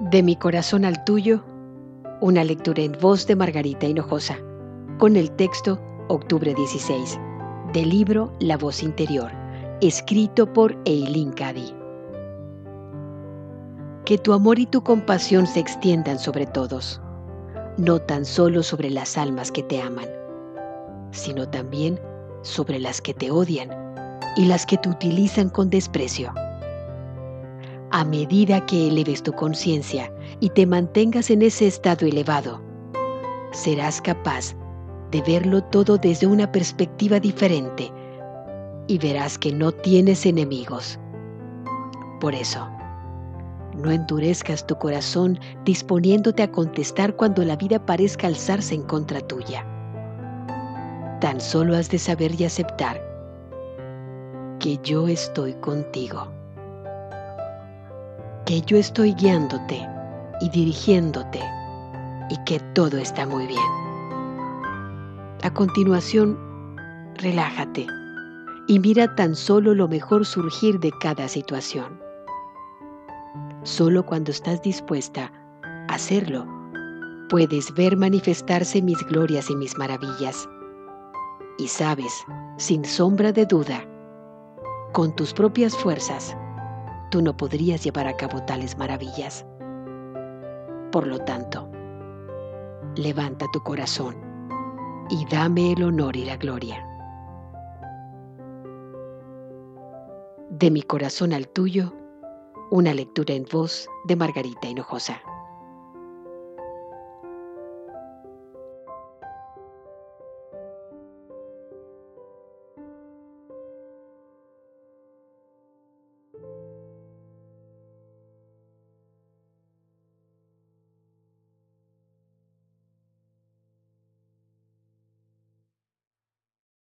De mi corazón al tuyo, una lectura en voz de Margarita Hinojosa, con el texto Octubre 16, del libro La voz interior, escrito por Eileen Cady. Que tu amor y tu compasión se extiendan sobre todos, no tan solo sobre las almas que te aman, sino también sobre las que te odian y las que te utilizan con desprecio. A medida que eleves tu conciencia y te mantengas en ese estado elevado, serás capaz de verlo todo desde una perspectiva diferente y verás que no tienes enemigos. Por eso, no endurezcas tu corazón disponiéndote a contestar cuando la vida parezca alzarse en contra tuya. Tan solo has de saber y aceptar que yo estoy contigo, que yo estoy guiándote y dirigiéndote y que todo está muy bien. A continuación, relájate y mira tan solo lo mejor surgir de cada situación. Solo cuando estás dispuesta a hacerlo, puedes ver manifestarse mis glorias y mis maravillas. Y sabes, sin sombra de duda, con tus propias fuerzas, tú no podrías llevar a cabo tales maravillas. Por lo tanto, levanta tu corazón y dame el honor y la gloria. De mi corazón al tuyo, una lectura en voz de Margarita Hinojosa.